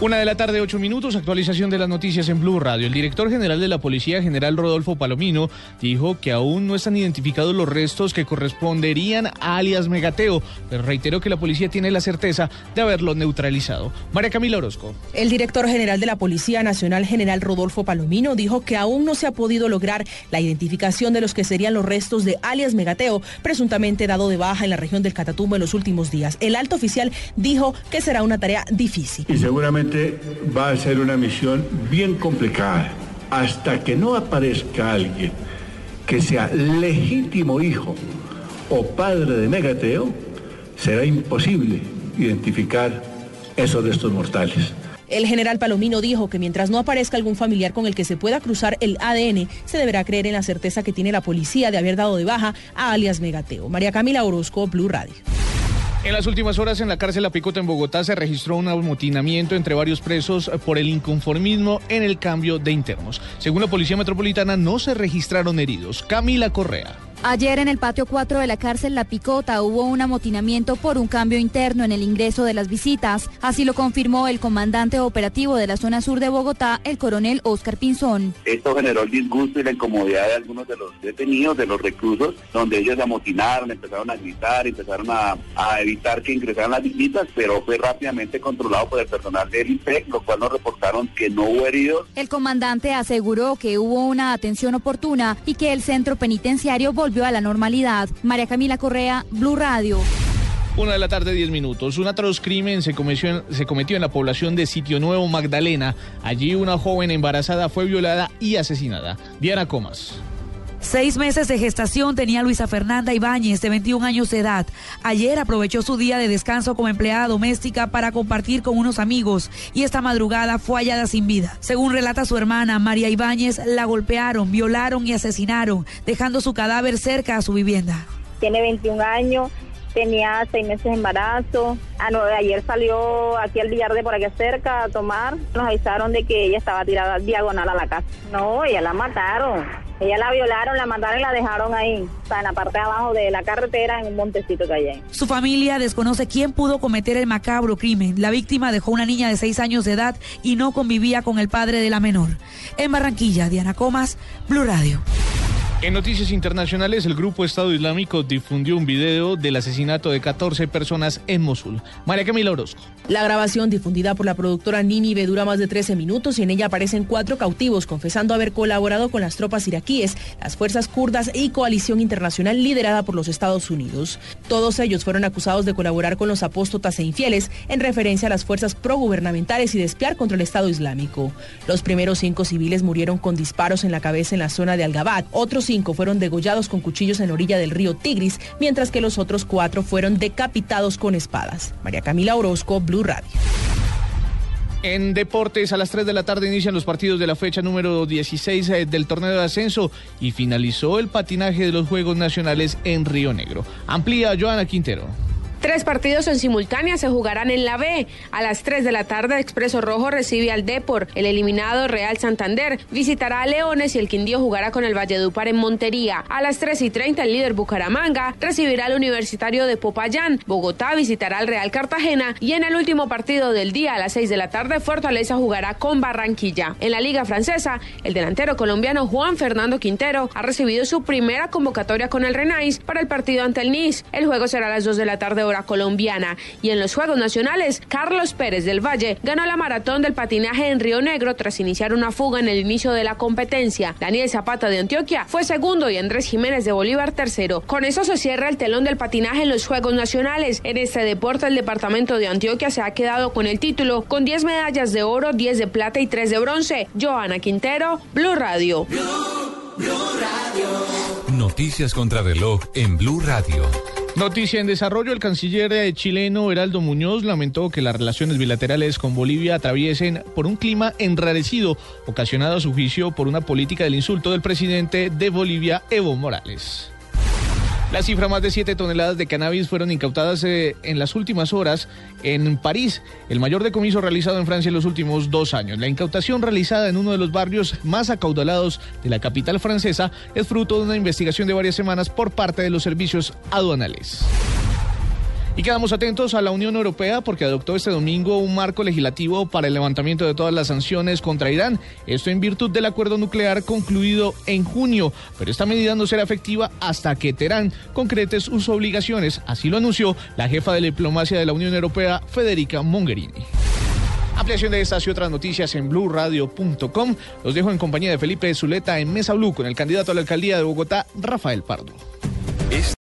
Una de la tarde, ocho minutos, actualización de las noticias en Blue Radio. El director general de la Policía, general Rodolfo Palomino, dijo que aún no están identificados los restos que corresponderían a alias Megateo, pero reiteró que la policía tiene la certeza de haberlo neutralizado. María Camila Orozco. El director general de la Policía Nacional, general Rodolfo Palomino, dijo que aún no se ha podido lograr la identificación de los que serían los restos de alias Megateo, presuntamente dado de baja en la región del Catatumbo en los últimos días. El alto oficial dijo que será una tarea difícil. Y seguramente va a ser una misión bien complicada. Hasta que no aparezca alguien que sea legítimo hijo o padre de Megateo, será imposible identificar esos restos mortales. El general Palomino dijo que mientras no aparezca algún familiar con el que se pueda cruzar el ADN, se deberá creer en la certeza que tiene la policía de haber dado de baja a alias Megateo. María Camila Orozco, Blue Radio. En las últimas horas en la cárcel La Picota en Bogotá se registró un amotinamiento entre varios presos por el inconformismo en el cambio de internos. Según la Policía Metropolitana no se registraron heridos. Camila Correa. Ayer en el patio 4 de la cárcel La Picota hubo un amotinamiento por un cambio interno en el ingreso de las visitas. Así lo confirmó el comandante operativo de la zona sur de Bogotá, el coronel Oscar Pinzón. Esto generó el disgusto y la incomodidad de algunos de los detenidos, de los reclusos, donde ellos se amotinaron, empezaron a gritar, empezaron a, a evitar que ingresaran las visitas, pero fue rápidamente controlado por el personal del IPEC, lo cual nos reportaron que no hubo heridos. El comandante aseguró que hubo una atención oportuna y que el centro penitenciario volvió volvió a la normalidad. María Camila Correa, Blue Radio. Una de la tarde, 10 minutos. Un atroz crimen se cometió, en, se cometió en la población de Sitio Nuevo, Magdalena. Allí una joven embarazada fue violada y asesinada. Diana Comas. Seis meses de gestación tenía Luisa Fernanda Ibáñez, de 21 años de edad. Ayer aprovechó su día de descanso como empleada doméstica para compartir con unos amigos y esta madrugada fue hallada sin vida. Según relata su hermana, María Ibáñez, la golpearon, violaron y asesinaron, dejando su cadáver cerca a su vivienda. Tiene 21 años, tenía seis meses de embarazo. Ah, ayer salió aquí al billar de por aquí cerca a tomar. Nos avisaron de que ella estaba tirada diagonal a la casa. No, ella la mataron. Ella la violaron, la mataron y la dejaron ahí, o sea, en la parte de abajo de la carretera, en un montecito que hay ahí. Su familia desconoce quién pudo cometer el macabro crimen. La víctima dejó una niña de seis años de edad y no convivía con el padre de la menor. En Barranquilla, Diana Comas, Blue Radio. En noticias internacionales, el grupo Estado Islámico difundió un video del asesinato de 14 personas en Mosul. María Camila Orozco. La grabación difundida por la productora Ninive dura más de 13 minutos y en ella aparecen cuatro cautivos confesando haber colaborado con las tropas iraquíes, las fuerzas kurdas y coalición internacional liderada por los Estados Unidos. Todos ellos fueron acusados de colaborar con los apóstotas e infieles en referencia a las fuerzas progubernamentales y de espiar contra el Estado Islámico. Los primeros cinco civiles murieron con disparos en la cabeza en la zona de Al-Gabad. Otros cinco fueron degollados con cuchillos en la orilla del río Tigris, mientras que los otros cuatro fueron decapitados con espadas. María Camila Orozco, Blue Radio. En deportes, a las 3 de la tarde inician los partidos de la fecha número 16 eh, del torneo de ascenso y finalizó el patinaje de los Juegos Nacionales en Río Negro. Amplía Joana Quintero. Tres partidos en simultánea se jugarán en la B. A las 3 de la tarde, Expreso Rojo recibe al Depor. El eliminado Real Santander visitará a Leones y el Quindío jugará con el Valledupar en Montería. A las 3 y 30, el líder Bucaramanga recibirá al Universitario de Popayán. Bogotá visitará al Real Cartagena. Y en el último partido del día, a las 6 de la tarde, Fortaleza jugará con Barranquilla. En la Liga Francesa, el delantero colombiano Juan Fernando Quintero ha recibido su primera convocatoria con el Renais para el partido ante el Nice. El juego será a las 2 de la tarde colombiana. Y en los Juegos Nacionales, Carlos Pérez del Valle ganó la maratón del patinaje en Río Negro tras iniciar una fuga en el inicio de la competencia. Daniel Zapata de Antioquia fue segundo y Andrés Jiménez de Bolívar tercero. Con eso se cierra el telón del patinaje en los Juegos Nacionales. En este deporte, el departamento de Antioquia se ha quedado con el título con 10 medallas de oro, 10 de plata y 3 de bronce. Joana Quintero, Blue Radio. Noticias contra reloj en Blue Radio. Noticia en desarrollo, el canciller chileno Heraldo Muñoz lamentó que las relaciones bilaterales con Bolivia atraviesen por un clima enrarecido, ocasionado a su juicio por una política del insulto del presidente de Bolivia, Evo Morales. La cifra, más de 7 toneladas de cannabis fueron incautadas eh, en las últimas horas en París, el mayor decomiso realizado en Francia en los últimos dos años. La incautación realizada en uno de los barrios más acaudalados de la capital francesa es fruto de una investigación de varias semanas por parte de los servicios aduanales. Y quedamos atentos a la Unión Europea porque adoptó este domingo un marco legislativo para el levantamiento de todas las sanciones contra Irán. Esto en virtud del acuerdo nuclear concluido en junio. Pero esta medida no será efectiva hasta que Teherán concrete sus obligaciones. Así lo anunció la jefa de la diplomacia de la Unión Europea, Federica Mogherini. Ampliación de estas y otras noticias en blurradio.com. Los dejo en compañía de Felipe Zuleta en Mesa Blue con el candidato a la alcaldía de Bogotá, Rafael Pardo.